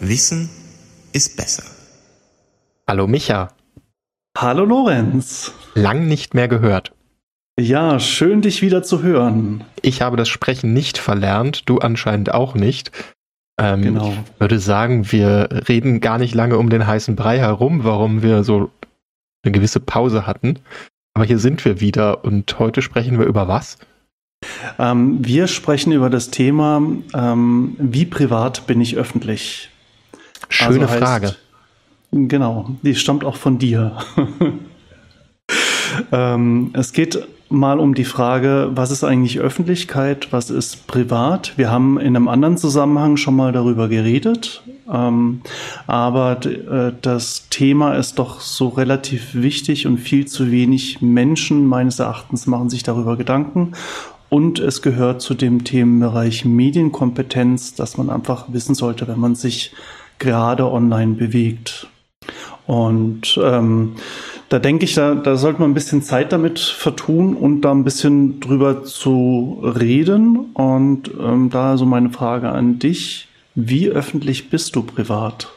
Wissen ist besser. Hallo Micha. Hallo Lorenz. Lang nicht mehr gehört. Ja, schön dich wieder zu hören. Ich habe das Sprechen nicht verlernt, du anscheinend auch nicht. Ähm, genau. Ich würde sagen, wir reden gar nicht lange um den heißen Brei herum, warum wir so eine gewisse Pause hatten. Aber hier sind wir wieder und heute sprechen wir über was? Ähm, wir sprechen über das Thema, ähm, wie privat bin ich öffentlich? Schöne also heißt, Frage. Genau, die stammt auch von dir. ähm, es geht mal um die Frage, was ist eigentlich Öffentlichkeit, was ist privat? Wir haben in einem anderen Zusammenhang schon mal darüber geredet, ähm, aber äh, das Thema ist doch so relativ wichtig und viel zu wenig Menschen meines Erachtens machen sich darüber Gedanken. Und es gehört zu dem Themenbereich Medienkompetenz, dass man einfach wissen sollte, wenn man sich gerade online bewegt. Und ähm, da denke ich, da, da sollte man ein bisschen Zeit damit vertun und da ein bisschen drüber zu reden. Und ähm, da so meine Frage an dich. Wie öffentlich bist du privat?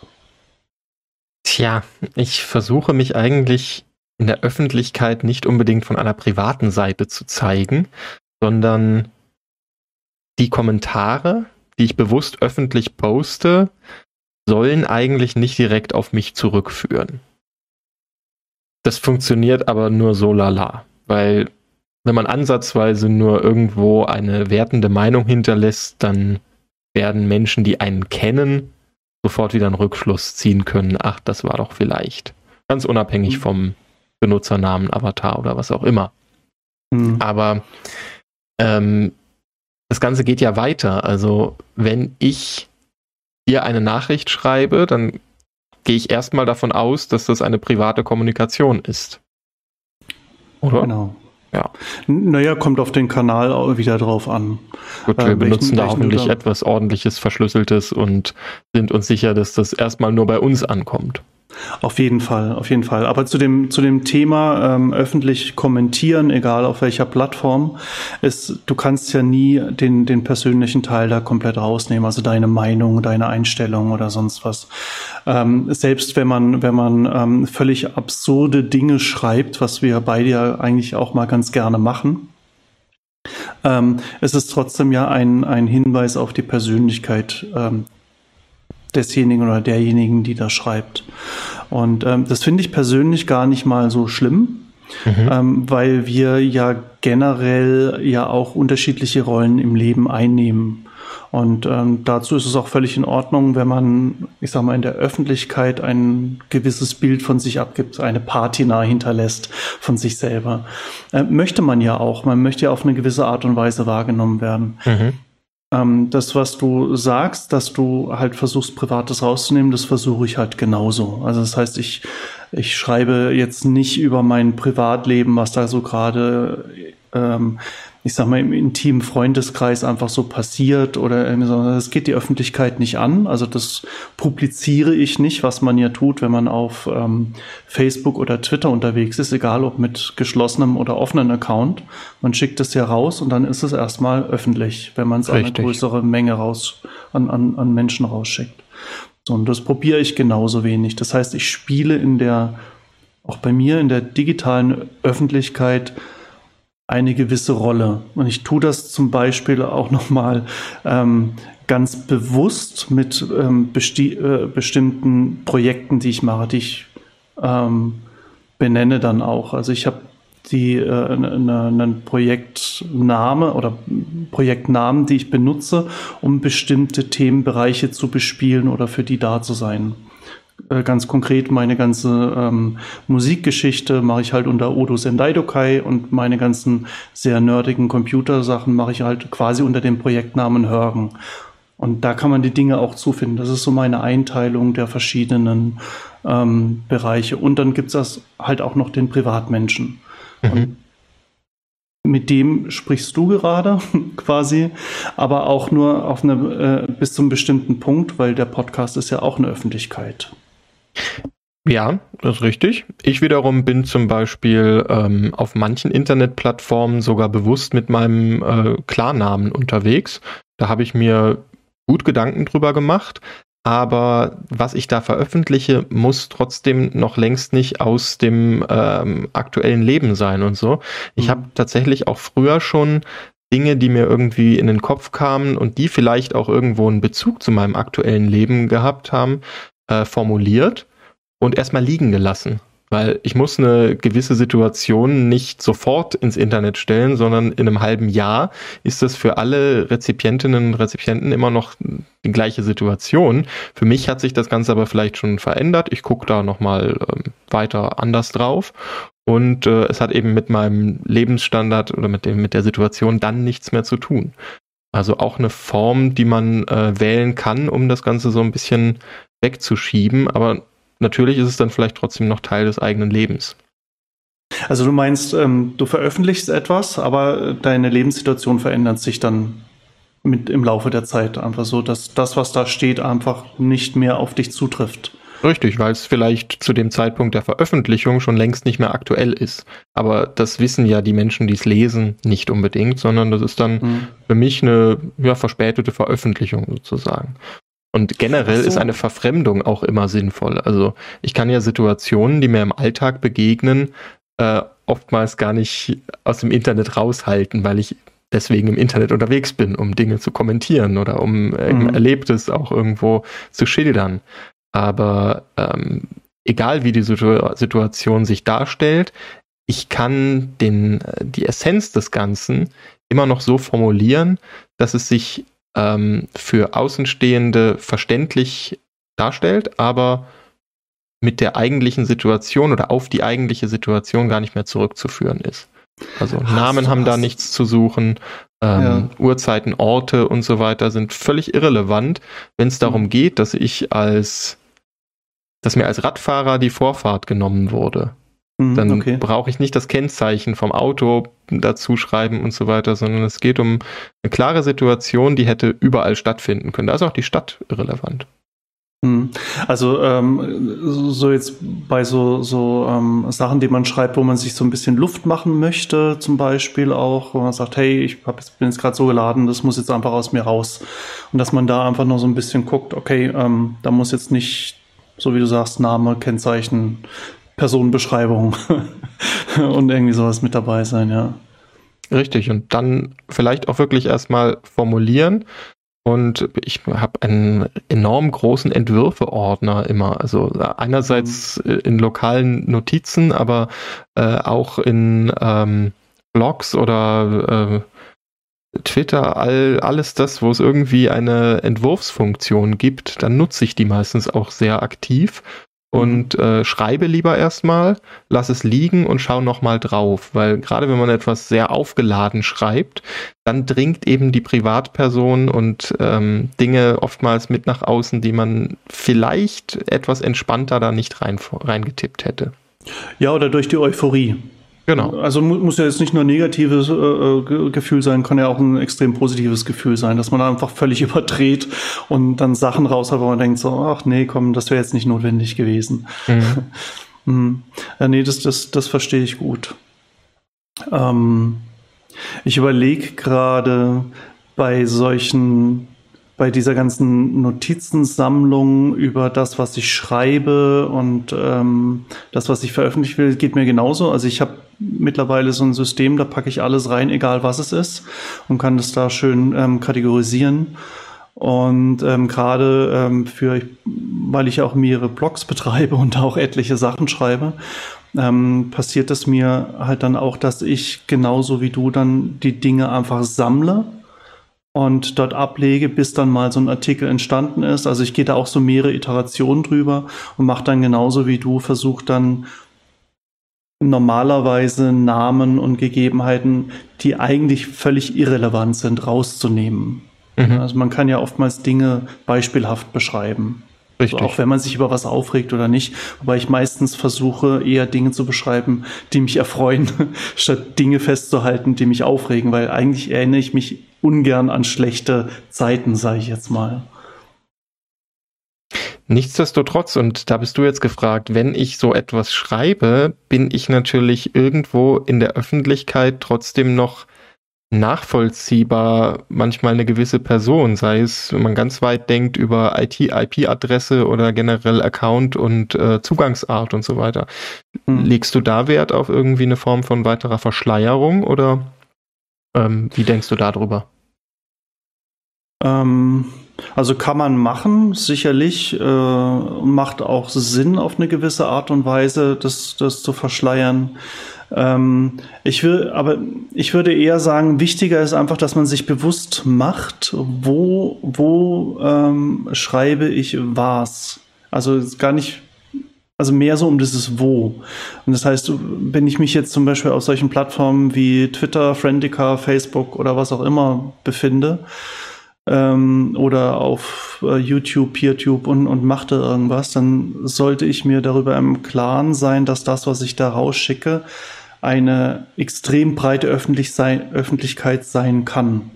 Tja, ich versuche mich eigentlich in der Öffentlichkeit nicht unbedingt von einer privaten Seite zu zeigen, sondern die Kommentare, die ich bewusst öffentlich poste, sollen eigentlich nicht direkt auf mich zurückführen. Das funktioniert aber nur so lala, weil wenn man ansatzweise nur irgendwo eine wertende Meinung hinterlässt, dann werden Menschen, die einen kennen, sofort wieder einen Rückschluss ziehen können. Ach, das war doch vielleicht. Ganz unabhängig mhm. vom Benutzernamen, Avatar oder was auch immer. Mhm. Aber ähm, das Ganze geht ja weiter. Also wenn ich dir eine Nachricht schreibe, dann gehe ich erstmal davon aus, dass das eine private Kommunikation ist. Oder? Genau. Ja. Naja, kommt auf den Kanal wieder drauf an. Gut, wir äh, benutzen da hoffentlich etwas ordentliches, verschlüsseltes und sind uns sicher, dass das erstmal nur bei uns ankommt. Auf jeden Fall, auf jeden Fall. Aber zu dem, zu dem Thema ähm, öffentlich kommentieren, egal auf welcher Plattform, ist, du kannst ja nie den, den persönlichen Teil da komplett rausnehmen, also deine Meinung, deine Einstellung oder sonst was. Ähm, selbst wenn man, wenn man ähm, völlig absurde Dinge schreibt, was wir beide ja eigentlich auch mal ganz gerne machen, ähm, es ist trotzdem ja ein, ein Hinweis auf die Persönlichkeit ähm, desjenigen oder derjenigen, die da schreibt. Und ähm, das finde ich persönlich gar nicht mal so schlimm, mhm. ähm, weil wir ja generell ja auch unterschiedliche Rollen im Leben einnehmen. Und ähm, dazu ist es auch völlig in Ordnung, wenn man, ich sag mal, in der Öffentlichkeit ein gewisses Bild von sich abgibt, eine Patina hinterlässt von sich selber. Äh, möchte man ja auch. Man möchte ja auf eine gewisse Art und Weise wahrgenommen werden. Mhm. Ähm, das, was du sagst, dass du halt versuchst, Privates rauszunehmen, das versuche ich halt genauso. Also das heißt, ich, ich schreibe jetzt nicht über mein Privatleben, was da so gerade ähm, ich sag mal, im intimen Freundeskreis einfach so passiert oder. Das geht die Öffentlichkeit nicht an. Also das publiziere ich nicht, was man ja tut, wenn man auf ähm, Facebook oder Twitter unterwegs ist, egal ob mit geschlossenem oder offenem Account. Man schickt es ja raus und dann ist es erstmal öffentlich, wenn man es an eine größere Menge raus, an, an, an Menschen rausschickt. So, und das probiere ich genauso wenig. Das heißt, ich spiele in der, auch bei mir in der digitalen Öffentlichkeit eine gewisse Rolle. Und ich tue das zum Beispiel auch nochmal ähm, ganz bewusst mit ähm, äh, bestimmten Projekten, die ich mache, die ich ähm, benenne dann auch. Also ich habe die äh, einen Projektname oder Projektnamen, die ich benutze, um bestimmte Themenbereiche zu bespielen oder für die da zu sein. Äh, ganz konkret meine ganze ähm, Musikgeschichte mache ich halt unter Odo Sendai Dokai und meine ganzen sehr nerdigen Computersachen mache ich halt quasi unter dem Projektnamen Hörgen. Und da kann man die Dinge auch zufinden. Das ist so meine Einteilung der verschiedenen ähm, Bereiche. Und dann gibt es halt auch noch den Privatmenschen. Mhm. Und mit dem sprichst du gerade quasi, aber auch nur auf eine, äh, bis zum bestimmten Punkt, weil der Podcast ist ja auch eine Öffentlichkeit. Ja, das ist richtig. Ich wiederum bin zum Beispiel ähm, auf manchen Internetplattformen sogar bewusst mit meinem äh, Klarnamen unterwegs. Da habe ich mir gut Gedanken drüber gemacht. Aber was ich da veröffentliche, muss trotzdem noch längst nicht aus dem ähm, aktuellen Leben sein und so. Ich mhm. habe tatsächlich auch früher schon Dinge, die mir irgendwie in den Kopf kamen und die vielleicht auch irgendwo einen Bezug zu meinem aktuellen Leben gehabt haben, äh, formuliert und erstmal liegen gelassen. Weil ich muss eine gewisse Situation nicht sofort ins Internet stellen, sondern in einem halben Jahr ist das für alle Rezipientinnen und Rezipienten immer noch die gleiche Situation. Für mich hat sich das Ganze aber vielleicht schon verändert. Ich gucke da nochmal ähm, weiter anders drauf. Und äh, es hat eben mit meinem Lebensstandard oder mit, dem, mit der Situation dann nichts mehr zu tun. Also auch eine Form, die man äh, wählen kann, um das Ganze so ein bisschen wegzuschieben. Aber natürlich ist es dann vielleicht trotzdem noch Teil des eigenen Lebens. Also du meinst, ähm, du veröffentlichst etwas, aber deine Lebenssituation verändert sich dann mit im Laufe der Zeit einfach so, dass das, was da steht, einfach nicht mehr auf dich zutrifft. Richtig, weil es vielleicht zu dem Zeitpunkt der Veröffentlichung schon längst nicht mehr aktuell ist. Aber das wissen ja die Menschen, die es lesen, nicht unbedingt, sondern das ist dann mhm. für mich eine ja, verspätete Veröffentlichung sozusagen. Und generell so. ist eine Verfremdung auch immer sinnvoll. Also ich kann ja Situationen, die mir im Alltag begegnen, äh, oftmals gar nicht aus dem Internet raushalten, weil ich deswegen im Internet unterwegs bin, um Dinge zu kommentieren oder um äh, mhm. Erlebtes auch irgendwo zu schildern. Aber ähm, egal wie die Situ Situation sich darstellt, ich kann den, äh, die Essenz des Ganzen immer noch so formulieren, dass es sich ähm, für Außenstehende verständlich darstellt, aber mit der eigentlichen Situation oder auf die eigentliche Situation gar nicht mehr zurückzuführen ist. Also hast Namen haben da nichts zu suchen, ähm, ja. Uhrzeiten, Orte und so weiter sind völlig irrelevant, wenn es darum mhm. geht, dass ich als, dass mir als Radfahrer die Vorfahrt genommen wurde. Mhm, Dann okay. brauche ich nicht das Kennzeichen vom Auto dazu schreiben und so weiter, sondern es geht um eine klare Situation, die hätte überall stattfinden können. Da ist auch die Stadt irrelevant. Mhm. Also ähm, so jetzt bei so, so ähm, Sachen, die man schreibt, wo man sich so ein bisschen Luft machen möchte, zum Beispiel auch, wo man sagt, hey, ich hab bin jetzt gerade so geladen, das muss jetzt einfach aus mir raus. Und dass man da einfach noch so ein bisschen guckt, okay, ähm, da muss jetzt nicht, so wie du sagst, Name, Kennzeichen, Personenbeschreibung und irgendwie sowas mit dabei sein, ja. Richtig, und dann vielleicht auch wirklich erstmal formulieren. Und ich habe einen enorm großen Entwürfeordner immer. Also einerseits mhm. in lokalen Notizen, aber äh, auch in ähm, Blogs oder äh, Twitter, all, alles das, wo es irgendwie eine Entwurfsfunktion gibt, dann nutze ich die meistens auch sehr aktiv und äh, schreibe lieber erstmal, lass es liegen und schau nochmal drauf, weil gerade wenn man etwas sehr aufgeladen schreibt, dann dringt eben die Privatperson und ähm, Dinge oftmals mit nach außen, die man vielleicht etwas entspannter da nicht rein, reingetippt hätte. Ja, oder durch die Euphorie. Genau. Also muss ja jetzt nicht nur ein negatives äh, äh Gefühl sein, kann ja auch ein extrem positives Gefühl sein, dass man einfach völlig überdreht und dann Sachen raus hat, wo man denkt so, ach nee, komm, das wäre jetzt nicht notwendig gewesen. Mhm. mhm. ja, nee, das, das, das verstehe ich gut. Ähm, ich überlege gerade bei solchen bei dieser ganzen Notizensammlung über das, was ich schreibe und ähm, das, was ich veröffentlichen will, geht mir genauso. Also ich habe mittlerweile so ein System, da packe ich alles rein, egal was es ist, und kann das da schön ähm, kategorisieren. Und ähm, gerade ähm, für, weil ich auch mehrere Blogs betreibe und auch etliche Sachen schreibe, ähm, passiert es mir halt dann auch, dass ich genauso wie du dann die Dinge einfach sammle und dort ablege, bis dann mal so ein Artikel entstanden ist. Also ich gehe da auch so mehrere Iterationen drüber und mache dann genauso wie du, versuche dann normalerweise Namen und Gegebenheiten, die eigentlich völlig irrelevant sind, rauszunehmen. Mhm. Also man kann ja oftmals Dinge beispielhaft beschreiben. Richtig. Auch wenn man sich über was aufregt oder nicht. Wobei ich meistens versuche, eher Dinge zu beschreiben, die mich erfreuen, statt Dinge festzuhalten, die mich aufregen, weil eigentlich erinnere ich mich ungern an schlechte Zeiten, sage ich jetzt mal. Nichtsdestotrotz, und da bist du jetzt gefragt, wenn ich so etwas schreibe, bin ich natürlich irgendwo in der Öffentlichkeit trotzdem noch nachvollziehbar manchmal eine gewisse Person, sei es, wenn man ganz weit denkt über IT, IP-Adresse oder generell Account und äh, Zugangsart und so weiter. Hm. Legst du da Wert auf irgendwie eine Form von weiterer Verschleierung oder ähm, wie denkst du darüber? Ähm, also kann man machen, sicherlich, äh, macht auch Sinn auf eine gewisse Art und Weise, das, das zu verschleiern. Ähm, ich will, aber ich würde eher sagen, wichtiger ist einfach, dass man sich bewusst macht, wo, wo ähm, schreibe ich was. Also gar nicht, also mehr so um dieses Wo. Und das heißt, wenn ich mich jetzt zum Beispiel auf solchen Plattformen wie Twitter, Friendica, Facebook oder was auch immer befinde, ähm, oder auf äh, YouTube, PeerTube und, und machte irgendwas, dann sollte ich mir darüber im Klaren sein, dass das, was ich da rausschicke, eine extrem breite Öffentlich sein, Öffentlichkeit sein kann.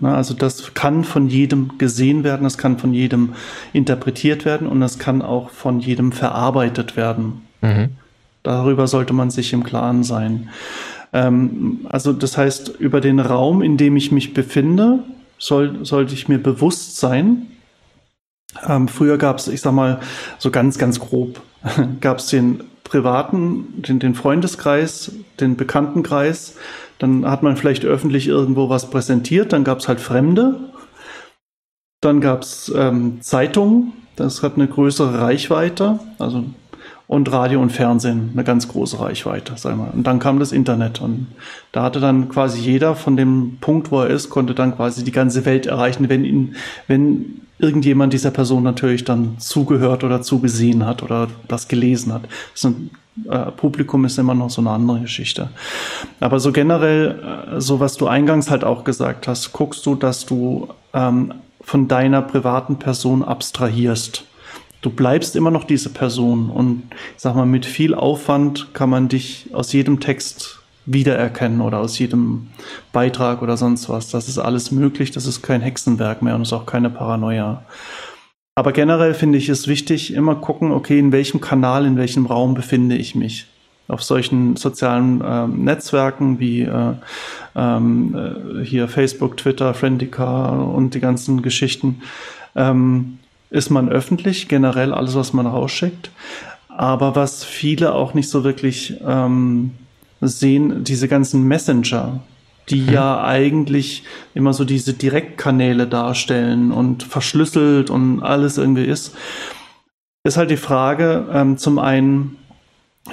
Na, also das kann von jedem gesehen werden, das kann von jedem interpretiert werden und das kann auch von jedem verarbeitet werden. Mhm. Darüber sollte man sich im Klaren sein. Ähm, also das heißt, über den Raum, in dem ich mich befinde, soll, sollte ich mir bewusst sein. Ähm, früher gab es, ich sag mal, so ganz, ganz grob, gab es den privaten, den, den Freundeskreis, den Bekanntenkreis. Dann hat man vielleicht öffentlich irgendwo was präsentiert. Dann gab es halt Fremde. Dann gab es ähm, Zeitungen. Das hat eine größere Reichweite. Also und Radio und Fernsehen eine ganz große Reichweite, sagen wir. Und dann kam das Internet und da hatte dann quasi jeder von dem Punkt, wo er ist, konnte dann quasi die ganze Welt erreichen, wenn ihn, wenn irgendjemand dieser Person natürlich dann zugehört oder zugesehen hat oder das gelesen hat. Das ein, äh, Publikum ist immer noch so eine andere Geschichte. Aber so generell, äh, so was du eingangs halt auch gesagt hast, guckst du, dass du ähm, von deiner privaten Person abstrahierst. Du bleibst immer noch diese Person und ich sag mal, mit viel Aufwand kann man dich aus jedem Text wiedererkennen oder aus jedem Beitrag oder sonst was. Das ist alles möglich, das ist kein Hexenwerk mehr und ist auch keine Paranoia. Aber generell finde ich es wichtig, immer gucken, okay, in welchem Kanal, in welchem Raum befinde ich mich. Auf solchen sozialen ähm, Netzwerken wie äh, ähm, äh, hier Facebook, Twitter, Friendica und die ganzen Geschichten ähm, ist man öffentlich, generell alles, was man rausschickt. Aber was viele auch nicht so wirklich ähm, sehen, diese ganzen Messenger, die mhm. ja eigentlich immer so diese Direktkanäle darstellen und verschlüsselt und alles irgendwie ist, ist halt die Frage, ähm, zum einen,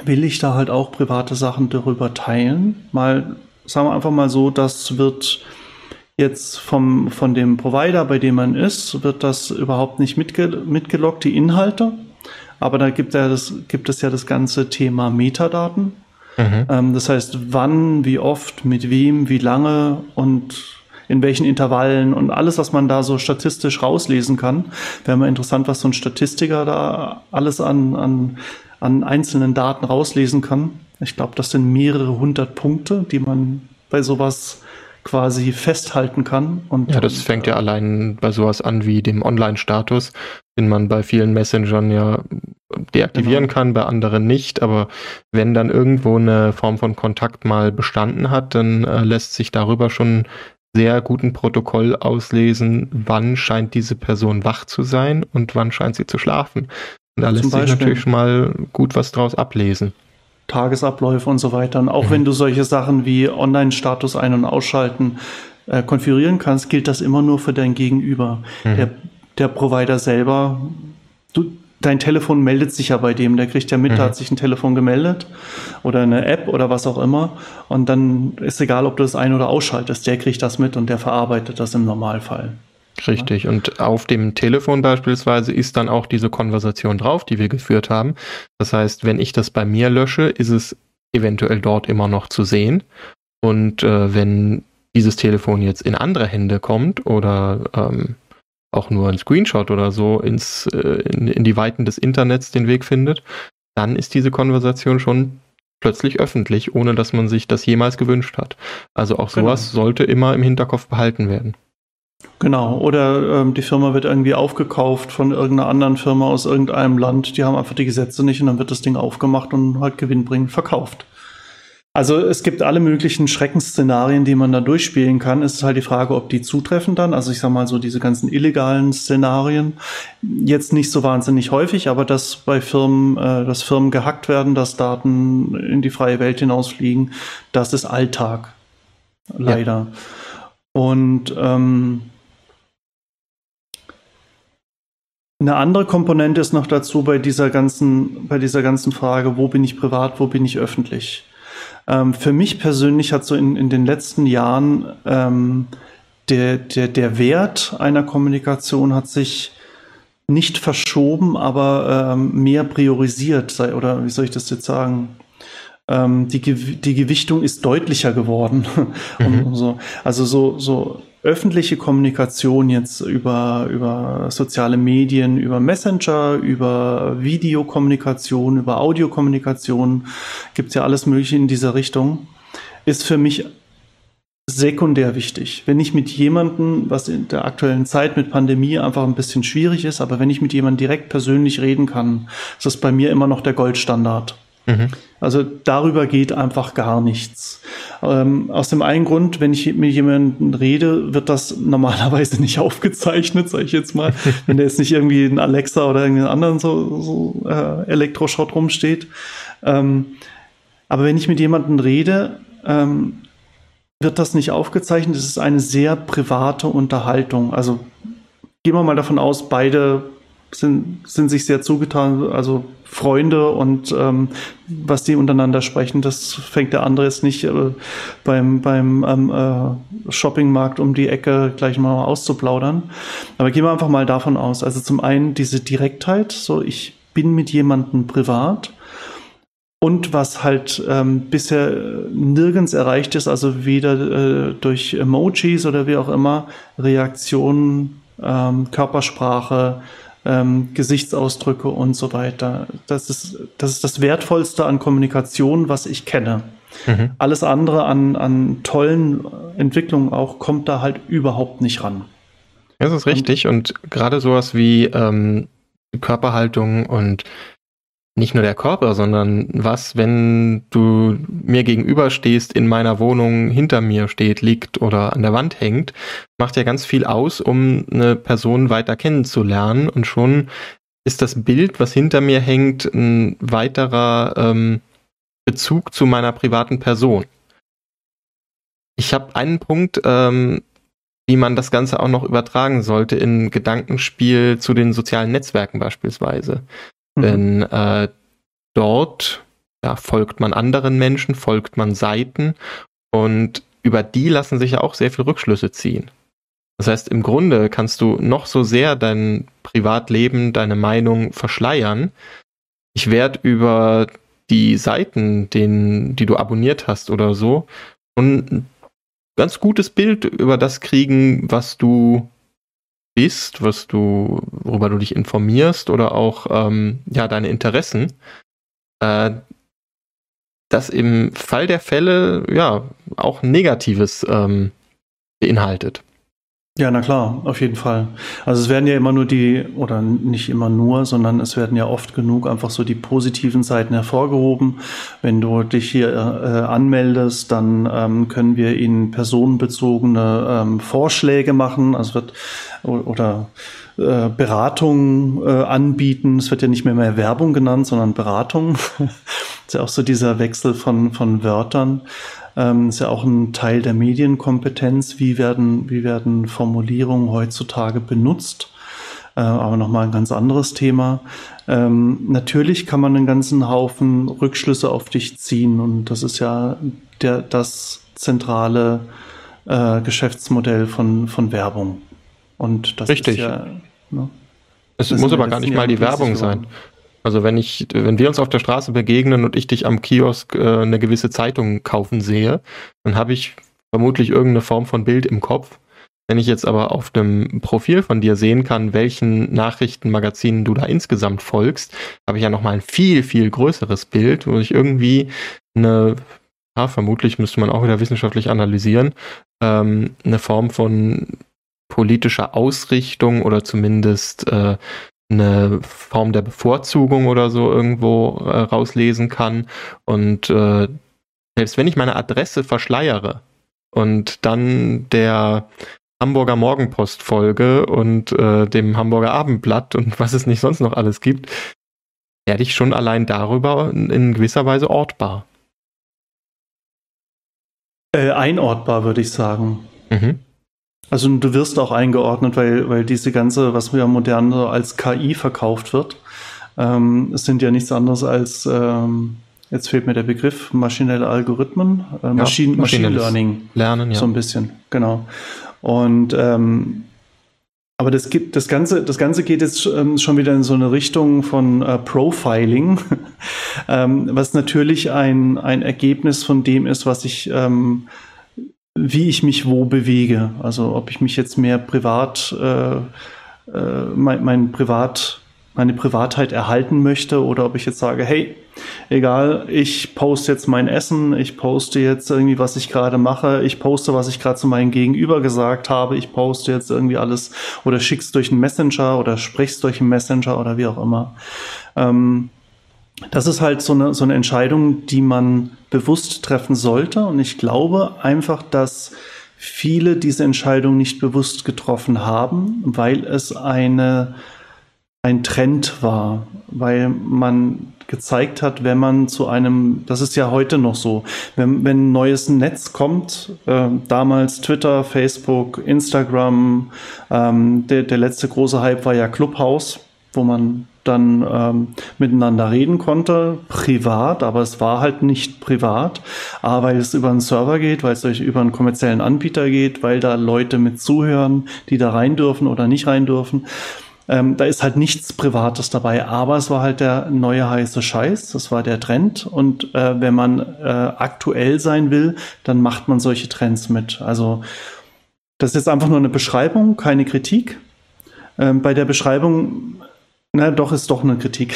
will ich da halt auch private Sachen darüber teilen? Mal, sagen wir einfach mal so, das wird jetzt vom, von dem Provider, bei dem man ist, wird das überhaupt nicht mitge mitgelockt, die Inhalte. Aber da gibt, ja das, gibt es ja das ganze Thema Metadaten. Mhm. Ähm, das heißt, wann, wie oft, mit wem, wie lange und in welchen Intervallen und alles, was man da so statistisch rauslesen kann. Wäre mal interessant, was so ein Statistiker da alles an, an, an einzelnen Daten rauslesen kann. Ich glaube, das sind mehrere hundert Punkte, die man bei sowas quasi festhalten kann. Und, ja, das fängt ja äh, allein bei sowas an wie dem Online-Status, den man bei vielen Messengern ja deaktivieren genau. kann, bei anderen nicht. Aber wenn dann irgendwo eine Form von Kontakt mal bestanden hat, dann äh, lässt sich darüber schon sehr guten Protokoll auslesen, wann scheint diese Person wach zu sein und wann scheint sie zu schlafen. Und da lässt sich natürlich schon mal gut was draus ablesen. Tagesabläufe und so weiter. Und auch mhm. wenn du solche Sachen wie Online-Status ein- und ausschalten äh, konfigurieren kannst, gilt das immer nur für dein Gegenüber. Mhm. Der, der Provider selber, du, dein Telefon meldet sich ja bei dem, der kriegt ja mit, mhm. da hat sich ein Telefon gemeldet oder eine App oder was auch immer. Und dann ist egal, ob du das ein- oder ausschaltest, der kriegt das mit und der verarbeitet das im Normalfall. Richtig. Und auf dem Telefon beispielsweise ist dann auch diese Konversation drauf, die wir geführt haben. Das heißt, wenn ich das bei mir lösche, ist es eventuell dort immer noch zu sehen. Und äh, wenn dieses Telefon jetzt in andere Hände kommt oder ähm, auch nur ein Screenshot oder so ins, äh, in, in die Weiten des Internets den Weg findet, dann ist diese Konversation schon plötzlich öffentlich, ohne dass man sich das jemals gewünscht hat. Also auch sowas genau. sollte immer im Hinterkopf behalten werden. Genau, oder ähm, die Firma wird irgendwie aufgekauft von irgendeiner anderen Firma aus irgendeinem Land. Die haben einfach die Gesetze nicht und dann wird das Ding aufgemacht und halt gewinnbringend verkauft. Also es gibt alle möglichen Schreckensszenarien, die man da durchspielen kann. Es ist halt die Frage, ob die zutreffen dann. Also ich sag mal so diese ganzen illegalen Szenarien. Jetzt nicht so wahnsinnig häufig, aber dass bei Firmen, äh, dass Firmen gehackt werden, dass Daten in die freie Welt hinausfliegen, das ist Alltag. Leider. Ja. Und ähm, eine andere Komponente ist noch dazu bei dieser ganzen, bei dieser ganzen Frage, wo bin ich privat, wo bin ich öffentlich? Ähm, für mich persönlich hat so in, in den letzten Jahren ähm, der, der, der Wert einer Kommunikation hat sich nicht verschoben, aber ähm, mehr priorisiert, sei, oder wie soll ich das jetzt sagen? Ähm, die, die Gewichtung ist deutlicher geworden. Mhm. so. Also so, so öffentliche Kommunikation jetzt über, über soziale Medien, über Messenger, über Videokommunikation, über Audiokommunikation, gibt's ja alles Mögliche in dieser Richtung, ist für mich sekundär wichtig. Wenn ich mit jemandem, was in der aktuellen Zeit mit Pandemie einfach ein bisschen schwierig ist, aber wenn ich mit jemandem direkt persönlich reden kann, ist das bei mir immer noch der Goldstandard. Mhm. Also darüber geht einfach gar nichts. Ähm, aus dem einen Grund, wenn ich mit jemandem rede, wird das normalerweise nicht aufgezeichnet, sage ich jetzt mal. wenn da jetzt nicht irgendwie ein Alexa oder irgendeinen anderen so, so äh, Elektroschrott rumsteht. Ähm, aber wenn ich mit jemandem rede, ähm, wird das nicht aufgezeichnet. Es ist eine sehr private Unterhaltung. Also gehen wir mal davon aus, beide sind, sind sich sehr zugetan, also Freunde und ähm, was die untereinander sprechen, das fängt der andere jetzt nicht äh, beim, beim ähm, äh, Shoppingmarkt um die Ecke gleich mal auszuplaudern. Aber gehen wir einfach mal davon aus. Also zum einen diese Direktheit, so ich bin mit jemandem privat. Und was halt ähm, bisher nirgends erreicht ist, also weder äh, durch Emojis oder wie auch immer, Reaktionen, ähm, Körpersprache, ähm, Gesichtsausdrücke und so weiter. Das ist, das ist das Wertvollste an Kommunikation, was ich kenne. Mhm. Alles andere an, an tollen Entwicklungen auch kommt da halt überhaupt nicht ran. Das ist richtig und, und gerade sowas wie ähm, Körperhaltung und nicht nur der Körper, sondern was, wenn du mir gegenüber stehst, in meiner Wohnung hinter mir steht, liegt oder an der Wand hängt, macht ja ganz viel aus, um eine Person weiter kennenzulernen und schon ist das Bild, was hinter mir hängt, ein weiterer ähm, Bezug zu meiner privaten Person. Ich habe einen Punkt, ähm, wie man das Ganze auch noch übertragen sollte in Gedankenspiel zu den sozialen Netzwerken beispielsweise. Mhm. Denn äh, dort ja, folgt man anderen Menschen, folgt man Seiten und über die lassen sich ja auch sehr viel Rückschlüsse ziehen. Das heißt, im Grunde kannst du noch so sehr dein Privatleben, deine Meinung verschleiern. Ich werde über die Seiten, den, die du abonniert hast oder so, ein ganz gutes Bild über das kriegen, was du bist, was du, worüber du dich informierst oder auch ähm, ja deine Interessen, äh, das im Fall der Fälle ja auch Negatives ähm, beinhaltet. Ja, na klar, auf jeden Fall. Also es werden ja immer nur die, oder nicht immer nur, sondern es werden ja oft genug einfach so die positiven Seiten hervorgehoben. Wenn du dich hier äh, anmeldest, dann ähm, können wir Ihnen personenbezogene ähm, Vorschläge machen. Also wird oder äh, Beratung äh, anbieten. Es wird ja nicht mehr mehr Werbung genannt, sondern Beratung. ist ja auch so dieser Wechsel von, von Wörtern. Ähm, ist ja auch ein Teil der Medienkompetenz. Wie werden, wie werden Formulierungen heutzutage benutzt? Äh, aber nochmal ein ganz anderes Thema. Ähm, natürlich kann man einen ganzen Haufen Rückschlüsse auf dich ziehen und das ist ja der, das zentrale äh, Geschäftsmodell von, von Werbung. Und das Richtig. ist ja. Ne, es muss aber gar nicht mal die Werbung sein. Also wenn ich, wenn wir uns auf der Straße begegnen und ich dich am Kiosk äh, eine gewisse Zeitung kaufen sehe, dann habe ich vermutlich irgendeine Form von Bild im Kopf. Wenn ich jetzt aber auf dem Profil von dir sehen kann, welchen Nachrichtenmagazinen du da insgesamt folgst, habe ich ja nochmal ein viel, viel größeres Bild, wo ich irgendwie eine, ja, vermutlich müsste man auch wieder wissenschaftlich analysieren, ähm, eine Form von politische Ausrichtung oder zumindest äh, eine Form der Bevorzugung oder so irgendwo äh, rauslesen kann. Und äh, selbst wenn ich meine Adresse verschleiere und dann der Hamburger Morgenpost folge und äh, dem Hamburger Abendblatt und was es nicht sonst noch alles gibt, werde ich schon allein darüber in gewisser Weise ortbar. Äh, einordbar, würde ich sagen. Mhm. Also du wirst auch eingeordnet, weil, weil diese ganze, was ja modern als KI verkauft wird, ähm, sind ja nichts anderes als, ähm, jetzt fehlt mir der Begriff, maschinelle Algorithmen, äh, Machine, ja, Machine Learning. Lernen, ja. So ein bisschen, genau. Und ähm, aber das gibt das Ganze, das Ganze geht jetzt ähm, schon wieder in so eine Richtung von äh, Profiling, ähm, was natürlich ein, ein Ergebnis von dem ist, was ich, ähm, wie ich mich wo bewege. Also ob ich mich jetzt mehr privat, äh, äh, mein, mein Privat meine Privatheit erhalten möchte oder ob ich jetzt sage, hey, egal, ich poste jetzt mein Essen, ich poste jetzt irgendwie, was ich gerade mache, ich poste, was ich gerade zu meinem Gegenüber gesagt habe, ich poste jetzt irgendwie alles oder schick's durch einen Messenger oder sprich's durch einen Messenger oder wie auch immer. Ähm, das ist halt so eine, so eine Entscheidung, die man bewusst treffen sollte. Und ich glaube einfach, dass viele diese Entscheidung nicht bewusst getroffen haben, weil es eine ein Trend war, weil man gezeigt hat, wenn man zu einem, das ist ja heute noch so, wenn, wenn ein neues Netz kommt, äh, damals Twitter, Facebook, Instagram, ähm, der, der letzte große Hype war ja Clubhouse, wo man dann ähm, miteinander reden konnte, privat, aber es war halt nicht privat, aber weil es über einen Server geht, weil es über einen kommerziellen Anbieter geht, weil da Leute mit zuhören, die da rein dürfen oder nicht rein dürfen. Ähm, da ist halt nichts Privates dabei, aber es war halt der neue heiße Scheiß, das war der Trend. Und äh, wenn man äh, aktuell sein will, dann macht man solche Trends mit. Also das ist jetzt einfach nur eine Beschreibung, keine Kritik. Ähm, bei der Beschreibung, na doch, ist doch eine Kritik,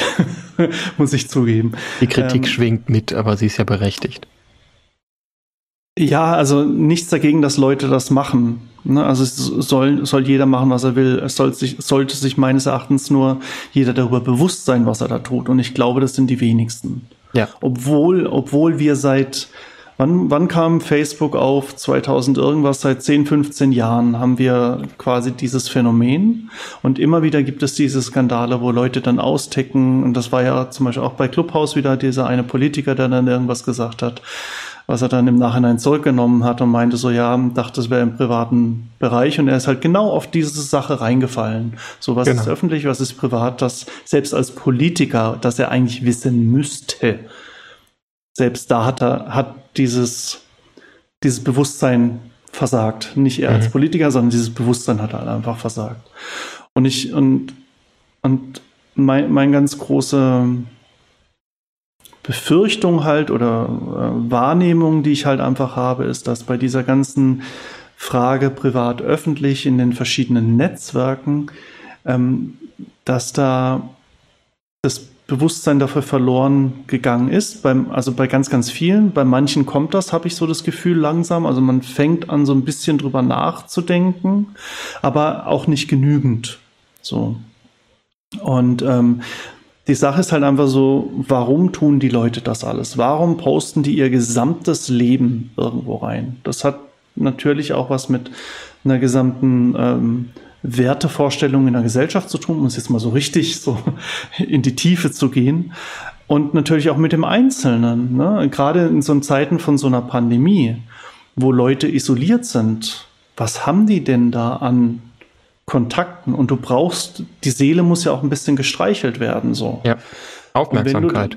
muss ich zugeben. Die Kritik ähm, schwingt mit, aber sie ist ja berechtigt. Ja, also nichts dagegen, dass Leute das machen. Ne? Also es soll, soll jeder machen, was er will. Es soll sich, sollte sich meines Erachtens nur jeder darüber bewusst sein, was er da tut. Und ich glaube, das sind die wenigsten. Ja. Obwohl, obwohl wir seit, wann, wann kam Facebook auf? 2000 irgendwas, seit 10, 15 Jahren haben wir quasi dieses Phänomen. Und immer wieder gibt es diese Skandale, wo Leute dann austicken. Und das war ja zum Beispiel auch bei Clubhouse wieder dieser eine Politiker, der dann irgendwas gesagt hat was er dann im Nachhinein zurückgenommen hat und meinte so, ja, dachte, es wäre im privaten Bereich und er ist halt genau auf diese Sache reingefallen. So, was genau. ist öffentlich, was ist privat, das selbst als Politiker, dass er eigentlich wissen müsste. Selbst da hat er, hat dieses, dieses Bewusstsein versagt. Nicht er mhm. als Politiker, sondern dieses Bewusstsein hat er halt einfach versagt. Und ich, und, und mein, mein ganz großer, Befürchtung halt oder äh, Wahrnehmung, die ich halt einfach habe, ist, dass bei dieser ganzen Frage privat-öffentlich in den verschiedenen Netzwerken, ähm, dass da das Bewusstsein dafür verloren gegangen ist. Beim, also bei ganz, ganz vielen. Bei manchen kommt das, habe ich so das Gefühl, langsam. Also man fängt an, so ein bisschen drüber nachzudenken, aber auch nicht genügend. So. Und ähm, die Sache ist halt einfach so, warum tun die Leute das alles? Warum posten die ihr gesamtes Leben irgendwo rein? Das hat natürlich auch was mit einer gesamten ähm, Wertevorstellung in der Gesellschaft zu tun, um es jetzt mal so richtig so in die Tiefe zu gehen. Und natürlich auch mit dem Einzelnen. Ne? Gerade in so Zeiten von so einer Pandemie, wo Leute isoliert sind, was haben die denn da an Kontakten und du brauchst, die Seele muss ja auch ein bisschen gestreichelt werden, so. Ja. Aufmerksamkeit.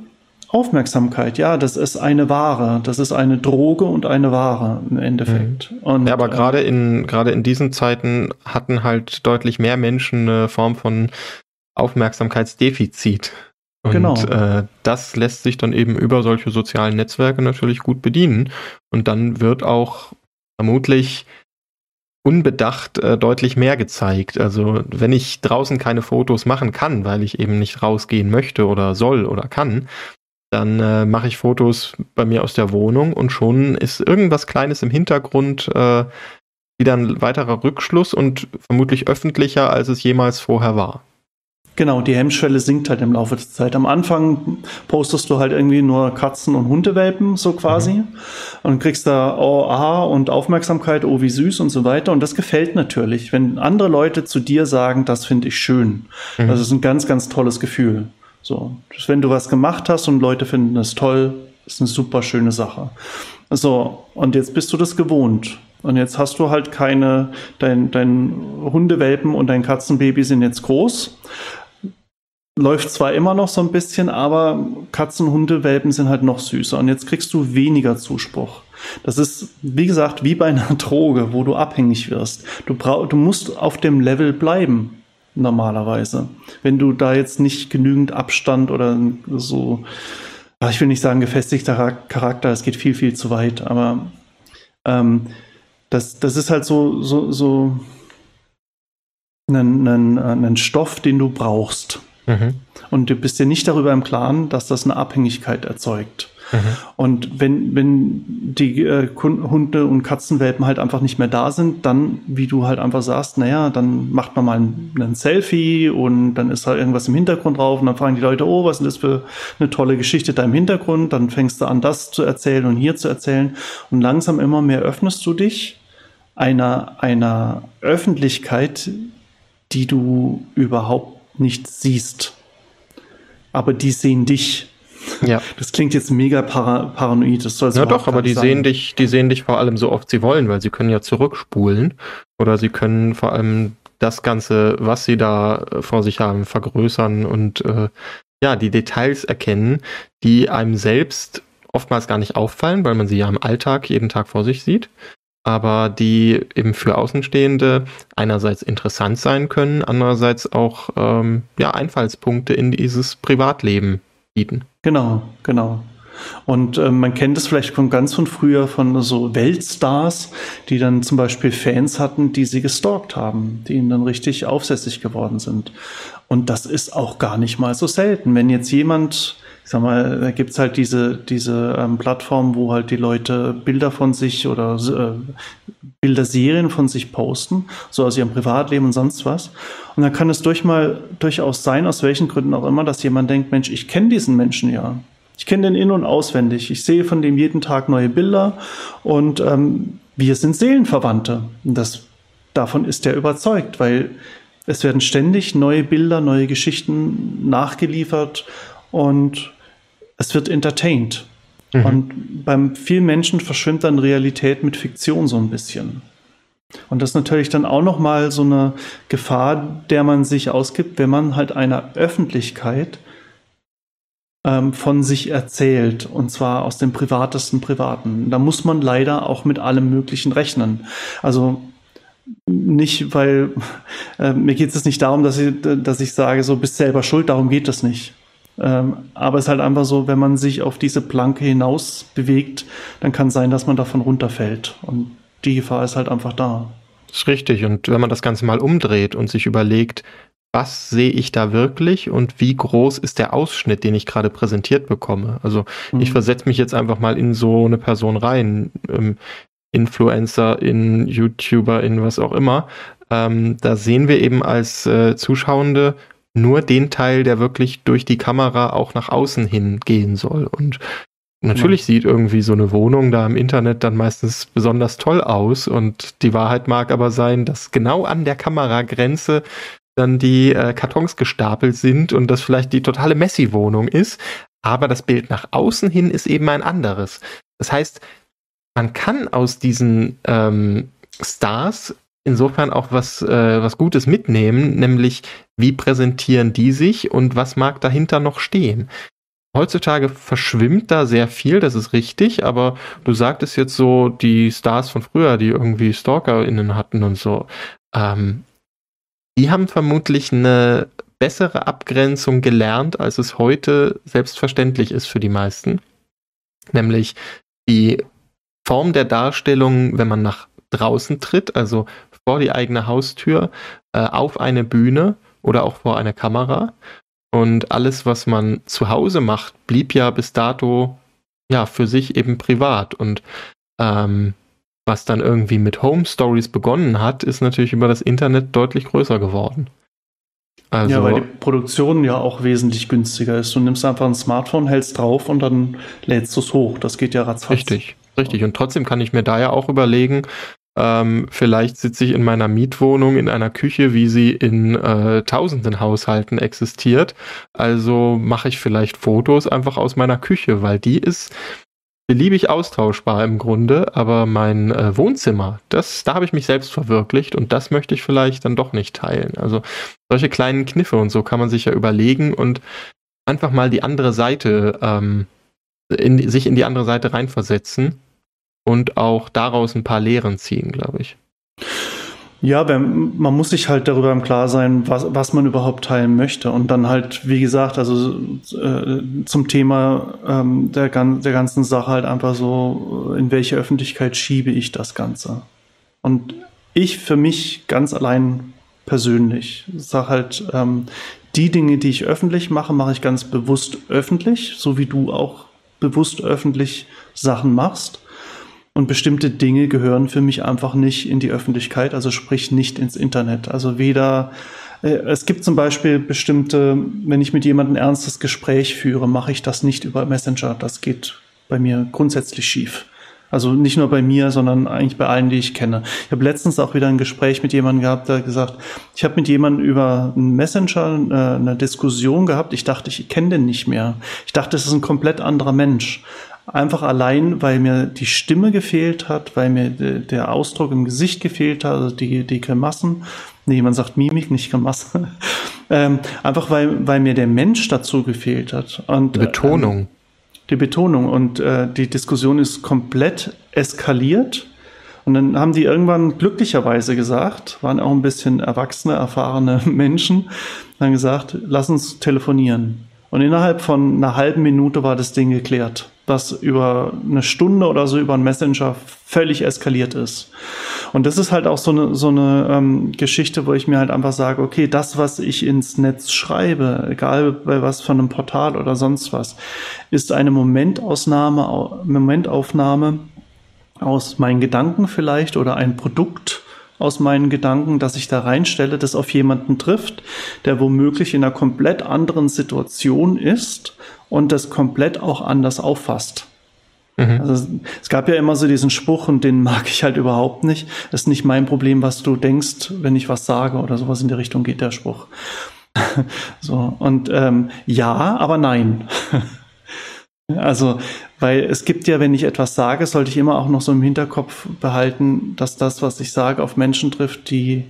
Aufmerksamkeit, ja, das ist eine Ware, das ist eine Droge und eine Ware im Endeffekt. Mhm. Und, ja, aber äh, gerade in gerade in diesen Zeiten hatten halt deutlich mehr Menschen eine Form von Aufmerksamkeitsdefizit. Und genau. äh, das lässt sich dann eben über solche sozialen Netzwerke natürlich gut bedienen. Und dann wird auch vermutlich unbedacht äh, deutlich mehr gezeigt. Also wenn ich draußen keine Fotos machen kann, weil ich eben nicht rausgehen möchte oder soll oder kann, dann äh, mache ich Fotos bei mir aus der Wohnung und schon ist irgendwas Kleines im Hintergrund, äh, wieder ein weiterer Rückschluss und vermutlich öffentlicher, als es jemals vorher war. Genau, die Hemmschwelle sinkt halt im Laufe der Zeit. Am Anfang postest du halt irgendwie nur Katzen- und Hundewelpen, so quasi. Mhm. Und kriegst da, oh, aha, und Aufmerksamkeit, oh, wie süß und so weiter. Und das gefällt natürlich. Wenn andere Leute zu dir sagen, das finde ich schön. Mhm. Das ist ein ganz, ganz tolles Gefühl. So, wenn du was gemacht hast und Leute finden das toll, ist eine super schöne Sache. So, und jetzt bist du das gewohnt. Und jetzt hast du halt keine, dein, dein Hundewelpen und dein Katzenbaby sind jetzt groß läuft zwar immer noch so ein bisschen, aber Katzen, Hunde, Welpen sind halt noch süßer. Und jetzt kriegst du weniger Zuspruch. Das ist, wie gesagt, wie bei einer Droge, wo du abhängig wirst. Du, brauch, du musst auf dem Level bleiben, normalerweise. Wenn du da jetzt nicht genügend Abstand oder so, ich will nicht sagen gefestigter Charakter, es geht viel, viel zu weit, aber ähm, das, das ist halt so, so, so ein, ein, ein Stoff, den du brauchst. Mhm. Und du bist dir nicht darüber im Klaren, dass das eine Abhängigkeit erzeugt. Mhm. Und wenn, wenn die äh, Hunde- und Katzenwelpen halt einfach nicht mehr da sind, dann, wie du halt einfach sagst, naja, dann macht man mal ein, ein, Selfie und dann ist halt irgendwas im Hintergrund drauf und dann fragen die Leute, oh, was ist das für eine tolle Geschichte da im Hintergrund? Dann fängst du an, das zu erzählen und hier zu erzählen und langsam immer mehr öffnest du dich einer, einer Öffentlichkeit, die du überhaupt nicht siehst. Aber die sehen dich. Ja. Das klingt jetzt mega para paranoid. Das soll ja doch, aber die sein. sehen dich, die sehen dich vor allem so oft sie wollen, weil sie können ja zurückspulen oder sie können vor allem das Ganze, was sie da äh, vor sich haben, vergrößern und äh, ja, die Details erkennen, die einem selbst oftmals gar nicht auffallen, weil man sie ja im Alltag jeden Tag vor sich sieht aber die eben für Außenstehende einerseits interessant sein können, andererseits auch ähm, ja, Einfallspunkte in dieses Privatleben bieten. Genau, genau. Und äh, man kennt es vielleicht von ganz von früher von so Weltstars, die dann zum Beispiel Fans hatten, die sie gestalkt haben, die ihnen dann richtig aufsässig geworden sind. Und das ist auch gar nicht mal so selten. Wenn jetzt jemand ich sag mal, da gibt's halt diese, diese ähm, Plattform, wo halt die Leute Bilder von sich oder äh, Bilderserien von sich posten, so aus ihrem Privatleben und sonst was. Und dann kann es durch mal, durchaus sein, aus welchen Gründen auch immer, dass jemand denkt, Mensch, ich kenne diesen Menschen ja. Ich kenne den in- und auswendig. Ich sehe von dem jeden Tag neue Bilder und ähm, wir sind Seelenverwandte. Und das, davon ist er überzeugt, weil es werden ständig neue Bilder, neue Geschichten nachgeliefert und es wird entertained. Mhm. Und beim vielen Menschen verschwimmt dann Realität mit Fiktion so ein bisschen. Und das ist natürlich dann auch nochmal so eine Gefahr, der man sich ausgibt, wenn man halt einer Öffentlichkeit ähm, von sich erzählt. Und zwar aus dem privatesten Privaten. Da muss man leider auch mit allem Möglichen rechnen. Also nicht, weil äh, mir geht es nicht darum, dass ich, dass ich sage, so bist selber schuld, darum geht es nicht. Ähm, aber es ist halt einfach so, wenn man sich auf diese Planke hinaus bewegt, dann kann sein, dass man davon runterfällt. Und die Gefahr ist halt einfach da. Das ist richtig. Und wenn man das Ganze mal umdreht und sich überlegt, was sehe ich da wirklich und wie groß ist der Ausschnitt, den ich gerade präsentiert bekomme. Also mhm. ich versetze mich jetzt einfach mal in so eine Person rein, ähm, Influencer, in YouTuber, in was auch immer. Ähm, da sehen wir eben als äh, Zuschauende nur den Teil, der wirklich durch die Kamera auch nach außen hin gehen soll. Und natürlich ja. sieht irgendwie so eine Wohnung da im Internet dann meistens besonders toll aus. Und die Wahrheit mag aber sein, dass genau an der Kameragrenze dann die äh, Kartons gestapelt sind und das vielleicht die totale Messi-Wohnung ist. Aber das Bild nach außen hin ist eben ein anderes. Das heißt, man kann aus diesen ähm, Stars insofern auch was, äh, was Gutes mitnehmen, nämlich wie präsentieren die sich und was mag dahinter noch stehen. Heutzutage verschwimmt da sehr viel, das ist richtig, aber du sagtest jetzt so, die Stars von früher, die irgendwie StalkerInnen hatten und so, ähm, die haben vermutlich eine bessere Abgrenzung gelernt, als es heute selbstverständlich ist für die meisten. Nämlich die Form der Darstellung, wenn man nach draußen tritt, also vor die eigene Haustür, äh, auf eine Bühne oder auch vor eine Kamera. Und alles, was man zu Hause macht, blieb ja bis dato ja für sich eben privat. Und ähm, was dann irgendwie mit Home Stories begonnen hat, ist natürlich über das Internet deutlich größer geworden. Also, ja, weil die Produktion ja auch wesentlich günstiger ist. Du nimmst einfach ein Smartphone, hältst drauf und dann lädst du es hoch. Das geht ja ratzfatz. Richtig, richtig. Und trotzdem kann ich mir da ja auch überlegen, ähm, vielleicht sitze ich in meiner Mietwohnung in einer Küche, wie sie in äh, tausenden Haushalten existiert. Also mache ich vielleicht Fotos einfach aus meiner Küche, weil die ist beliebig austauschbar im Grunde, aber mein äh, Wohnzimmer, das, da habe ich mich selbst verwirklicht und das möchte ich vielleicht dann doch nicht teilen. Also solche kleinen Kniffe und so kann man sich ja überlegen und einfach mal die andere Seite, ähm, in, sich in die andere Seite reinversetzen und auch daraus ein paar Lehren ziehen, glaube ich. Ja, man muss sich halt darüber im Klar sein, was, was man überhaupt teilen möchte. Und dann halt, wie gesagt, also äh, zum Thema ähm, der, der ganzen Sache halt einfach so, in welche Öffentlichkeit schiebe ich das Ganze. Und ich für mich ganz allein persönlich sage halt, ähm, die Dinge, die ich öffentlich mache, mache ich ganz bewusst öffentlich, so wie du auch bewusst öffentlich Sachen machst. Und bestimmte Dinge gehören für mich einfach nicht in die Öffentlichkeit, also sprich nicht ins Internet. Also weder, äh, es gibt zum Beispiel bestimmte, wenn ich mit jemandem ein ernstes Gespräch führe, mache ich das nicht über Messenger. Das geht bei mir grundsätzlich schief. Also nicht nur bei mir, sondern eigentlich bei allen, die ich kenne. Ich habe letztens auch wieder ein Gespräch mit jemandem gehabt, der gesagt, ich habe mit jemandem über einen Messenger äh, eine Diskussion gehabt. Ich dachte, ich kenne den nicht mehr. Ich dachte, es ist ein komplett anderer Mensch. Einfach allein, weil mir die Stimme gefehlt hat, weil mir der Ausdruck im Gesicht gefehlt hat, also die, die Grimassen. Nee, man sagt Mimik, nicht Grimasse. ähm, einfach weil, weil mir der Mensch dazu gefehlt hat. Und, die Betonung. Ähm, die Betonung. Und äh, die Diskussion ist komplett eskaliert. Und dann haben die irgendwann glücklicherweise gesagt, waren auch ein bisschen erwachsene, erfahrene Menschen, dann gesagt, lass uns telefonieren. Und innerhalb von einer halben Minute war das Ding geklärt was über eine Stunde oder so über einen Messenger völlig eskaliert ist. Und das ist halt auch so eine, so eine ähm, Geschichte, wo ich mir halt einfach sage, okay, das, was ich ins Netz schreibe, egal bei was von einem Portal oder sonst was, ist eine Momentausnahme, Momentaufnahme aus meinen Gedanken vielleicht oder ein Produkt aus meinen Gedanken, dass ich da reinstelle, das auf jemanden trifft, der womöglich in einer komplett anderen Situation ist und das komplett auch anders auffasst. Mhm. Also es gab ja immer so diesen Spruch und den mag ich halt überhaupt nicht. Das ist nicht mein Problem, was du denkst, wenn ich was sage oder sowas in die Richtung geht der Spruch. so und ähm, ja, aber nein. also weil es gibt ja, wenn ich etwas sage, sollte ich immer auch noch so im Hinterkopf behalten, dass das, was ich sage, auf Menschen trifft, die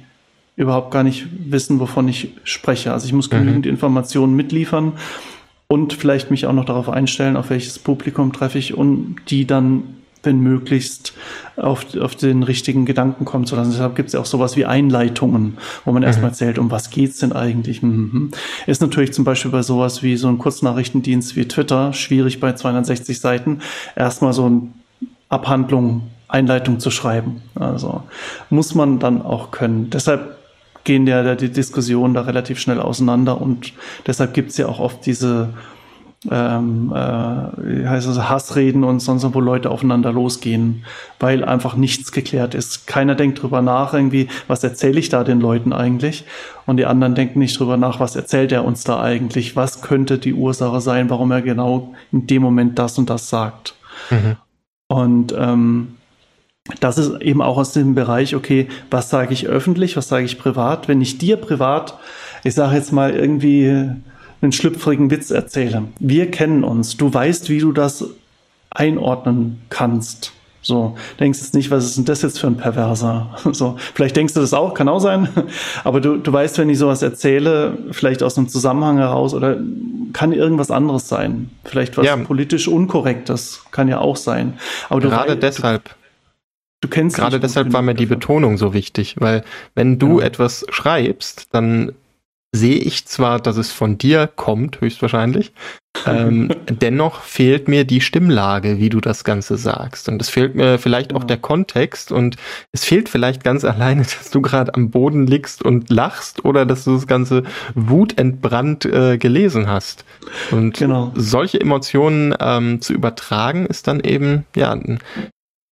überhaupt gar nicht wissen, wovon ich spreche. Also ich muss mhm. genügend mhm. Informationen mitliefern und vielleicht mich auch noch darauf einstellen, auf welches Publikum treffe ich und die dann, wenn möglichst, auf, auf den richtigen Gedanken kommen zu lassen. Deshalb gibt es ja auch sowas wie Einleitungen, wo man mhm. erstmal erzählt, um was geht's denn eigentlich. Mhm. Ist natürlich zum Beispiel bei sowas wie so ein Kurznachrichtendienst wie Twitter schwierig bei 260 Seiten erstmal so eine Abhandlung, Einleitung zu schreiben. Also muss man dann auch können. Deshalb gehen ja die Diskussionen da relativ schnell auseinander und deshalb gibt es ja auch oft diese ähm, äh, heißt es, Hassreden und sonst wo Leute aufeinander losgehen, weil einfach nichts geklärt ist. Keiner denkt drüber nach, irgendwie, was erzähle ich da den Leuten eigentlich? Und die anderen denken nicht drüber nach, was erzählt er uns da eigentlich? Was könnte die Ursache sein, warum er genau in dem Moment das und das sagt? Mhm. Und ähm, das ist eben auch aus dem Bereich, okay, was sage ich öffentlich, was sage ich privat? Wenn ich dir privat, ich sage jetzt mal irgendwie einen schlüpfrigen Witz erzähle. Wir kennen uns. Du weißt, wie du das einordnen kannst. So, denkst jetzt nicht, was ist denn das jetzt für ein Perverser? So, vielleicht denkst du das auch, kann auch sein. Aber du, du weißt, wenn ich sowas erzähle, vielleicht aus einem Zusammenhang heraus oder kann irgendwas anderes sein. Vielleicht was ja. politisch Unkorrektes, kann ja auch sein. Aber Gerade weißt, deshalb. Du, Du kennst Gerade deshalb war mir die Betonung so wichtig, weil wenn du ja. etwas schreibst, dann sehe ich zwar, dass es von dir kommt, höchstwahrscheinlich, ähm, dennoch fehlt mir die Stimmlage, wie du das Ganze sagst. Und es fehlt mir vielleicht auch der Kontext und es fehlt vielleicht ganz alleine, dass du gerade am Boden liegst und lachst oder dass du das Ganze wutentbrannt äh, gelesen hast. Und genau. solche Emotionen ähm, zu übertragen, ist dann eben ja ein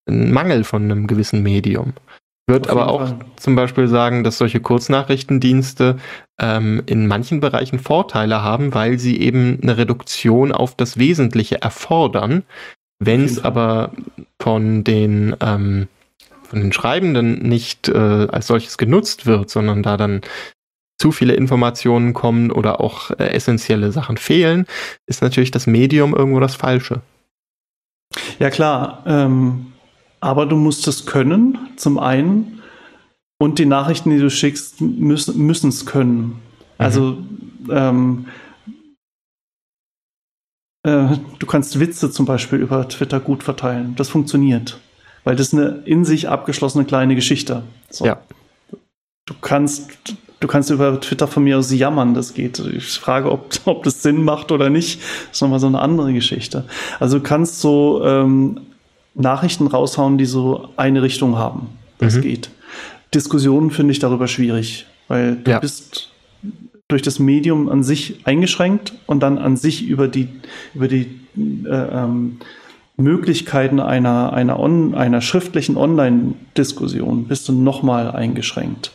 ein Mangel von einem gewissen Medium. Wird aber auch Fall. zum Beispiel sagen, dass solche Kurznachrichtendienste ähm, in manchen Bereichen Vorteile haben, weil sie eben eine Reduktion auf das Wesentliche erfordern. Wenn es aber von den ähm, von den Schreibenden nicht äh, als solches genutzt wird, sondern da dann zu viele Informationen kommen oder auch äh, essentielle Sachen fehlen, ist natürlich das Medium irgendwo das Falsche. Ja klar, ähm, aber du musst es können, zum einen, und die Nachrichten, die du schickst, müssen es können. Mhm. Also ähm, äh, du kannst Witze zum Beispiel über Twitter gut verteilen. Das funktioniert weil das eine in sich abgeschlossene kleine Geschichte. So. Ja. Du kannst, du kannst über Twitter von mir aus jammern, das geht. Ich frage, ob, ob das Sinn macht oder nicht. Das ist nochmal so eine andere Geschichte. Also du kannst so ähm, Nachrichten raushauen, die so eine Richtung haben. Das mhm. geht. Diskussionen finde ich darüber schwierig, weil du ja. bist durch das Medium an sich eingeschränkt und dann an sich über die, über die äh, ähm, Möglichkeiten einer, einer, on, einer schriftlichen Online-Diskussion bist du nochmal eingeschränkt.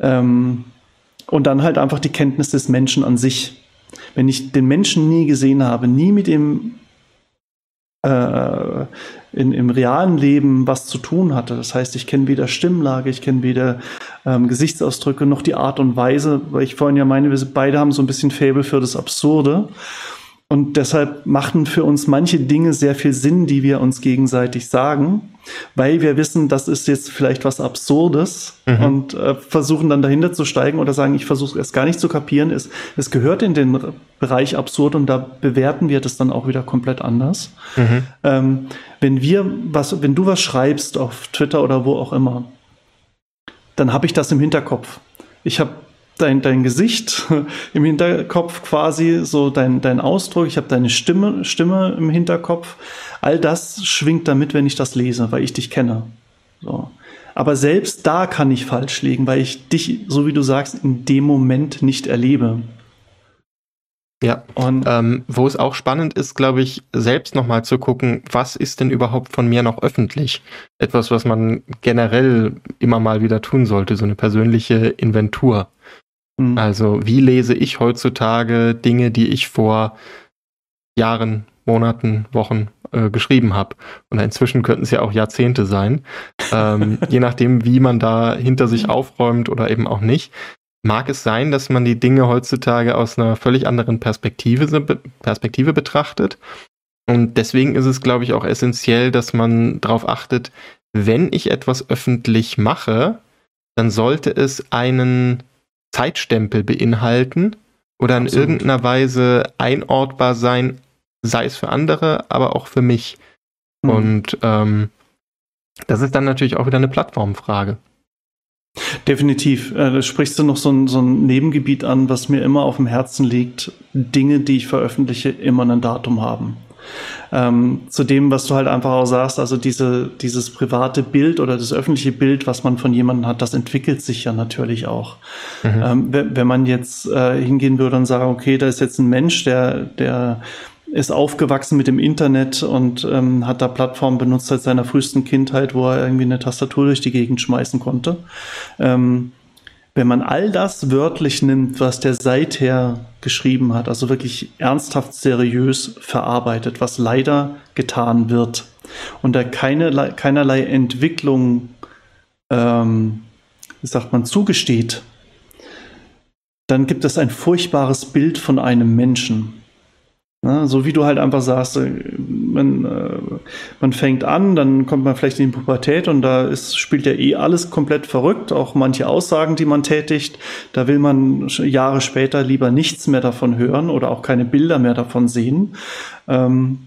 Ähm, und dann halt einfach die Kenntnis des Menschen an sich. Wenn ich den Menschen nie gesehen habe, nie mit ihm äh, in, im realen Leben was zu tun hatte. Das heißt, ich kenne weder Stimmlage, ich kenne weder ähm, Gesichtsausdrücke noch die Art und Weise, weil ich vorhin ja meine, wir beide haben so ein bisschen Faible für das Absurde. Und deshalb machen für uns manche Dinge sehr viel Sinn, die wir uns gegenseitig sagen, weil wir wissen, das ist jetzt vielleicht was Absurdes mhm. und äh, versuchen dann dahinter zu steigen oder sagen, ich versuche es gar nicht zu kapieren. Es, es gehört in den Bereich absurd und da bewerten wir das dann auch wieder komplett anders. Mhm. Ähm, wenn wir was, wenn du was schreibst auf Twitter oder wo auch immer, dann habe ich das im Hinterkopf. Ich habe dein, dein Gesicht im Hinterkopf quasi, so dein, dein Ausdruck, ich habe deine Stimme, Stimme im Hinterkopf. All das schwingt damit, wenn ich das lese, weil ich dich kenne. So. Aber selbst da kann ich falsch liegen, weil ich dich, so wie du sagst, in dem Moment nicht erlebe. Ja, und ähm, wo es auch spannend ist, glaube ich, selbst nochmal zu gucken, was ist denn überhaupt von mir noch öffentlich? Etwas, was man generell immer mal wieder tun sollte, so eine persönliche Inventur. Mhm. Also wie lese ich heutzutage Dinge, die ich vor Jahren, Monaten, Wochen äh, geschrieben habe? Und inzwischen könnten es ja auch Jahrzehnte sein. Ähm, je nachdem, wie man da hinter sich aufräumt oder eben auch nicht. Mag es sein, dass man die Dinge heutzutage aus einer völlig anderen Perspektive, Perspektive betrachtet. Und deswegen ist es, glaube ich, auch essentiell, dass man darauf achtet, wenn ich etwas öffentlich mache, dann sollte es einen Zeitstempel beinhalten oder in Absolut. irgendeiner Weise einordbar sein, sei es für andere, aber auch für mich. Mhm. Und ähm, das ist dann natürlich auch wieder eine Plattformfrage. Definitiv. Äh, da sprichst du noch so ein, so ein Nebengebiet an, was mir immer auf dem Herzen liegt. Dinge, die ich veröffentliche, immer ein Datum haben. Ähm, zu dem, was du halt einfach auch sagst, also diese, dieses private Bild oder das öffentliche Bild, was man von jemandem hat, das entwickelt sich ja natürlich auch. Mhm. Ähm, wenn, wenn, man jetzt äh, hingehen würde und sagen, okay, da ist jetzt ein Mensch, der, der ist aufgewachsen mit dem Internet und ähm, hat da Plattformen benutzt seit seiner frühesten Kindheit, wo er irgendwie eine Tastatur durch die Gegend schmeißen konnte. Ähm, wenn man all das wörtlich nimmt, was der seither geschrieben hat, also wirklich ernsthaft seriös verarbeitet, was leider getan wird und da keine, keinerlei Entwicklung, ähm, wie sagt man, zugesteht, dann gibt es ein furchtbares Bild von einem Menschen. Ne? So wie du halt einfach sagst, äh, man, äh, man fängt an, dann kommt man vielleicht in die Pubertät und da ist, spielt ja eh alles komplett verrückt, auch manche Aussagen, die man tätigt. Da will man Jahre später lieber nichts mehr davon hören oder auch keine Bilder mehr davon sehen. Ähm,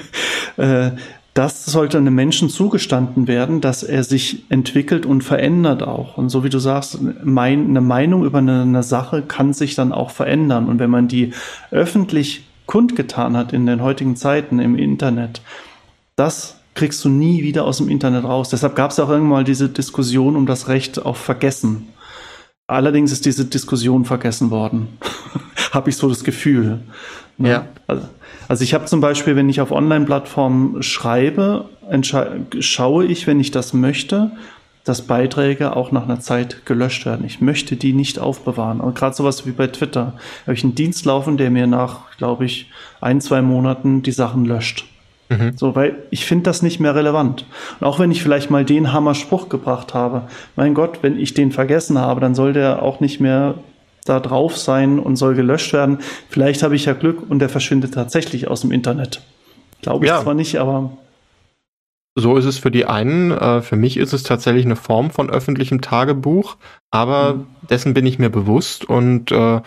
äh, das sollte einem Menschen zugestanden werden, dass er sich entwickelt und verändert auch. Und so wie du sagst, mein, eine Meinung über eine, eine Sache kann sich dann auch verändern. Und wenn man die öffentlich kundgetan hat in den heutigen Zeiten im Internet, das kriegst du nie wieder aus dem Internet raus. Deshalb gab es auch irgendwann mal diese Diskussion um das Recht auf Vergessen. Allerdings ist diese Diskussion vergessen worden. habe ich so das Gefühl. Ne? Ja. Also, also ich habe zum Beispiel, wenn ich auf Online-Plattformen schreibe, schaue ich, wenn ich das möchte, dass Beiträge auch nach einer Zeit gelöscht werden. Ich möchte die nicht aufbewahren. Und gerade sowas wie bei Twitter habe ich einen Dienst laufen, der mir nach, glaube ich, ein, zwei Monaten die Sachen löscht. Mhm. So, weil ich finde das nicht mehr relevant. Und auch wenn ich vielleicht mal den Hammer-Spruch gebracht habe, mein Gott, wenn ich den vergessen habe, dann soll der auch nicht mehr da drauf sein und soll gelöscht werden. Vielleicht habe ich ja Glück und der verschwindet tatsächlich aus dem Internet. Glaube ich ja. zwar nicht, aber. So ist es für die einen. Äh, für mich ist es tatsächlich eine Form von öffentlichem Tagebuch, aber mhm. dessen bin ich mir bewusst und äh,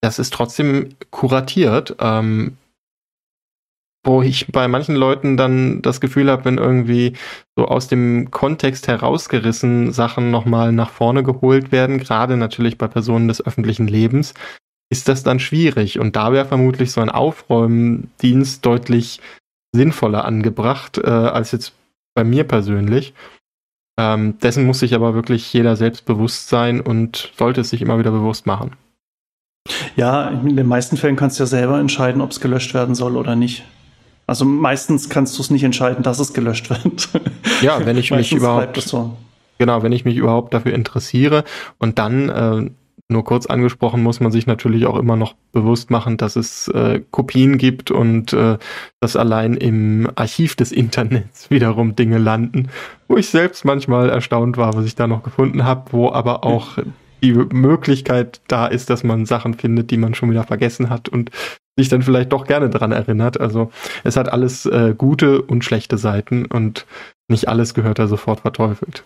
das ist trotzdem kuratiert. Ähm, wo ich bei manchen Leuten dann das Gefühl habe, wenn irgendwie so aus dem Kontext herausgerissen Sachen nochmal nach vorne geholt werden, gerade natürlich bei Personen des öffentlichen Lebens, ist das dann schwierig. Und da wäre vermutlich so ein Aufräumdienst deutlich sinnvoller angebracht äh, als jetzt bei mir persönlich. Ähm, dessen muss sich aber wirklich jeder selbst bewusst sein und sollte es sich immer wieder bewusst machen. Ja, in den meisten Fällen kannst du ja selber entscheiden, ob es gelöscht werden soll oder nicht. Also meistens kannst du es nicht entscheiden, dass es gelöscht wird. Ja, wenn ich mich überhaupt so. genau, wenn ich mich überhaupt dafür interessiere und dann äh, nur kurz angesprochen muss man sich natürlich auch immer noch bewusst machen, dass es äh, Kopien gibt und äh, dass allein im Archiv des Internets wiederum Dinge landen, wo ich selbst manchmal erstaunt war, was ich da noch gefunden habe, wo aber auch die Möglichkeit da ist, dass man Sachen findet, die man schon wieder vergessen hat und sich dann vielleicht doch gerne dran erinnert. Also es hat alles äh, gute und schlechte Seiten und nicht alles gehört da sofort verteufelt.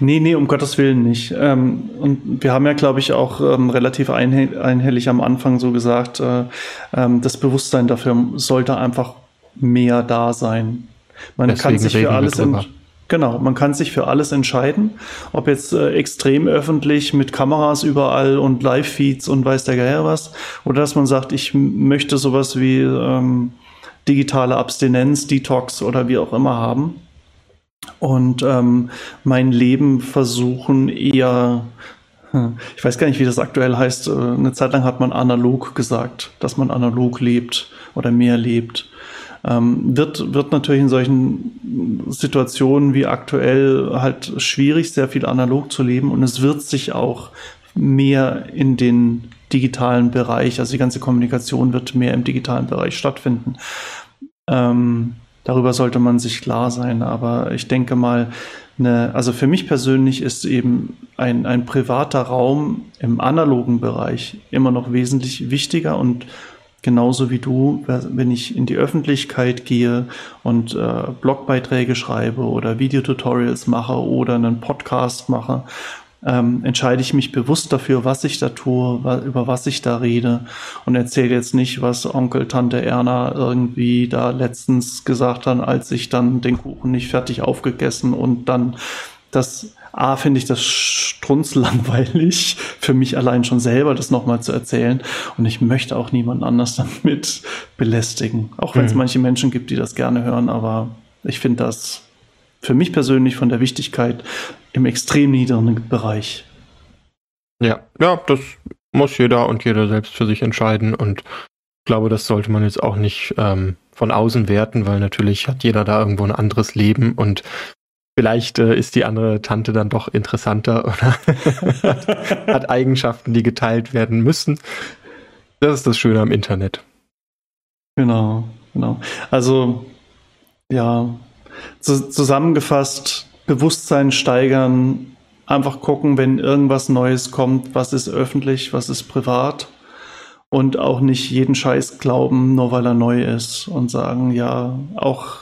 Nee, nee, um Gottes Willen nicht. Ähm, und wir haben ja, glaube ich, auch ähm, relativ einhellig am Anfang so gesagt, äh, ähm, das Bewusstsein dafür sollte einfach mehr da sein. Man Deswegen kann sich für alles, Genau, man kann sich für alles entscheiden, ob jetzt äh, extrem öffentlich mit Kameras überall und Live-Feeds und weiß der Geier was, oder dass man sagt, ich möchte sowas wie ähm, digitale Abstinenz, Detox oder wie auch immer haben und ähm, mein Leben versuchen eher hm, ich weiß gar nicht, wie das aktuell heißt. Äh, eine Zeit lang hat man analog gesagt, dass man analog lebt oder mehr lebt ähm, wird, wird natürlich in solchen Situationen wie aktuell halt schwierig, sehr viel analog zu leben und es wird sich auch mehr in den digitalen Bereich, also die ganze Kommunikation wird mehr im digitalen Bereich stattfinden. Ähm, darüber sollte man sich klar sein, aber ich denke mal, eine, also für mich persönlich ist eben ein, ein privater Raum im analogen Bereich immer noch wesentlich wichtiger und genauso wie du, wenn ich in die Öffentlichkeit gehe und äh, Blogbeiträge schreibe oder Videotutorials mache oder einen Podcast mache, ähm, entscheide ich mich bewusst dafür, was ich da tue, wa über was ich da rede und erzähle jetzt nicht, was Onkel, Tante Erna irgendwie da letztens gesagt haben, als ich dann den Kuchen nicht fertig aufgegessen und dann das A, finde ich das strunzlangweilig für mich allein schon selber, das nochmal zu erzählen. Und ich möchte auch niemand anders damit belästigen. Auch wenn es mhm. manche Menschen gibt, die das gerne hören, aber ich finde das für mich persönlich von der Wichtigkeit im extrem niedrigen Bereich. Ja, ja, das muss jeder und jeder selbst für sich entscheiden und ich glaube, das sollte man jetzt auch nicht ähm, von außen werten, weil natürlich hat jeder da irgendwo ein anderes Leben und Vielleicht äh, ist die andere Tante dann doch interessanter oder hat Eigenschaften, die geteilt werden müssen. Das ist das Schöne am Internet. Genau, genau. Also, ja, zusammengefasst, Bewusstsein steigern, einfach gucken, wenn irgendwas Neues kommt, was ist öffentlich, was ist privat und auch nicht jeden Scheiß glauben, nur weil er neu ist und sagen, ja, auch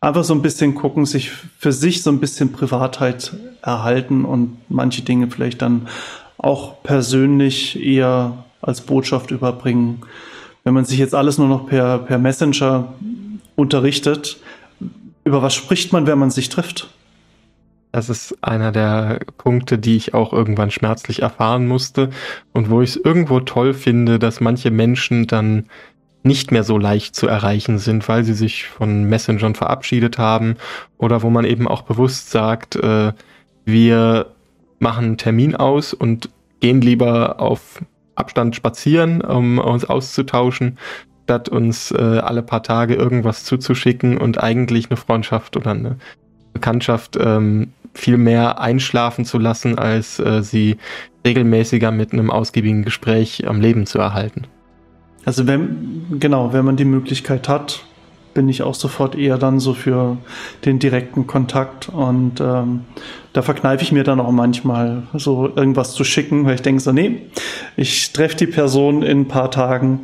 einfach so ein bisschen gucken, sich für sich so ein bisschen Privatheit erhalten und manche Dinge vielleicht dann auch persönlich eher als Botschaft überbringen. Wenn man sich jetzt alles nur noch per, per Messenger unterrichtet, über was spricht man, wenn man sich trifft? Das ist einer der Punkte, die ich auch irgendwann schmerzlich erfahren musste und wo ich es irgendwo toll finde, dass manche Menschen dann nicht mehr so leicht zu erreichen sind, weil sie sich von Messengern verabschiedet haben oder wo man eben auch bewusst sagt, äh, wir machen einen Termin aus und gehen lieber auf Abstand spazieren, um uns auszutauschen, statt uns äh, alle paar Tage irgendwas zuzuschicken und eigentlich eine Freundschaft oder eine Bekanntschaft ähm, viel mehr einschlafen zu lassen, als äh, sie regelmäßiger mit einem ausgiebigen Gespräch am Leben zu erhalten. Also wenn, genau, wenn man die Möglichkeit hat, bin ich auch sofort eher dann so für den direkten Kontakt und ähm, da verkneife ich mir dann auch manchmal so irgendwas zu schicken, weil ich denke so, nee, ich treffe die Person in ein paar Tagen,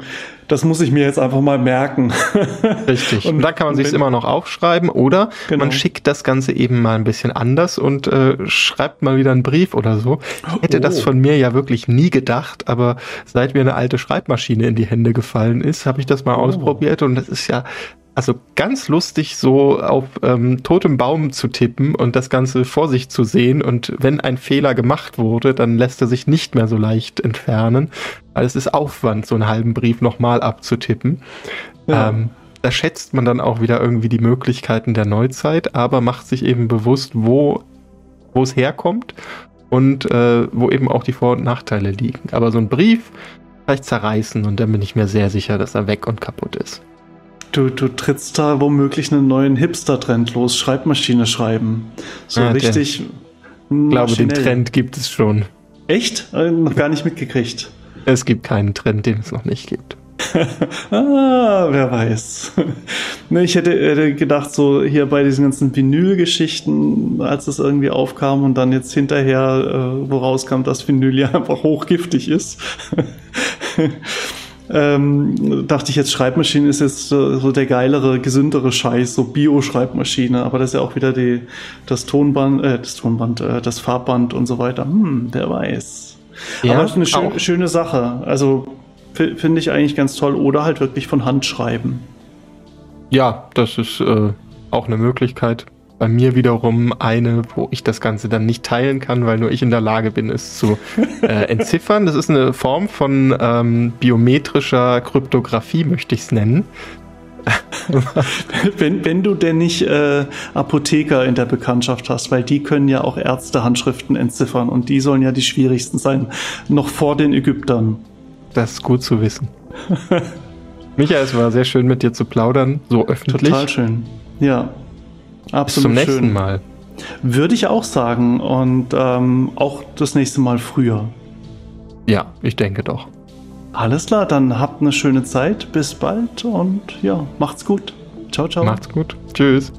das muss ich mir jetzt einfach mal merken. Richtig. und, und dann kann man sich immer noch aufschreiben oder genau. man schickt das Ganze eben mal ein bisschen anders und äh, schreibt mal wieder einen Brief oder so. Ich hätte oh. das von mir ja wirklich nie gedacht, aber seit mir eine alte Schreibmaschine in die Hände gefallen ist, habe ich das mal oh. ausprobiert und das ist ja also ganz lustig, so auf ähm, totem Baum zu tippen und das Ganze vor sich zu sehen. Und wenn ein Fehler gemacht wurde, dann lässt er sich nicht mehr so leicht entfernen. Weil es ist Aufwand, so einen halben Brief nochmal abzutippen. Ja. Ähm, da schätzt man dann auch wieder irgendwie die Möglichkeiten der Neuzeit, aber macht sich eben bewusst, wo, wo es herkommt und äh, wo eben auch die Vor- und Nachteile liegen. Aber so ein Brief vielleicht zerreißen und dann bin ich mir sehr sicher, dass er weg und kaputt ist. Du, du trittst da womöglich einen neuen Hipster-Trend los, Schreibmaschine schreiben. So ja, richtig. Ich glaube, den Trend gibt es schon. Echt? Äh, noch gar nicht mitgekriegt. Es gibt keinen Trend, den es noch nicht gibt. ah, wer weiß. ne, ich hätte, hätte, gedacht, so hier bei diesen ganzen Vinyl-Geschichten, als es irgendwie aufkam und dann jetzt hinterher, äh, wo rauskam, dass Vinyl ja einfach hochgiftig ist ähm, dachte ich jetzt, Schreibmaschine ist jetzt so der geilere, gesündere Scheiß, so Bio-Schreibmaschine, aber das ist ja auch wieder die, das Tonband, äh, das Tonband, äh, das Farbband und so weiter. Hm, wer weiß. Ja, aber das ist eine schön, schöne Sache. Also finde ich eigentlich ganz toll. Oder halt wirklich von Hand schreiben. Ja, das ist äh, auch eine Möglichkeit bei mir wiederum eine, wo ich das Ganze dann nicht teilen kann, weil nur ich in der Lage bin, es zu äh, entziffern. Das ist eine Form von ähm, biometrischer Kryptographie, möchte ich es nennen. wenn, wenn du denn nicht äh, Apotheker in der Bekanntschaft hast, weil die können ja auch Ärztehandschriften entziffern und die sollen ja die schwierigsten sein, noch vor den Ägyptern. Das ist gut zu wissen. Michael, es war sehr schön mit dir zu plaudern, so öffentlich. Total schön. Ja. Absolut Bis zum nächsten schön. Mal. Würde ich auch sagen. Und ähm, auch das nächste Mal früher. Ja, ich denke doch. Alles klar, dann habt eine schöne Zeit. Bis bald und ja, macht's gut. Ciao, ciao. Macht's gut. Tschüss.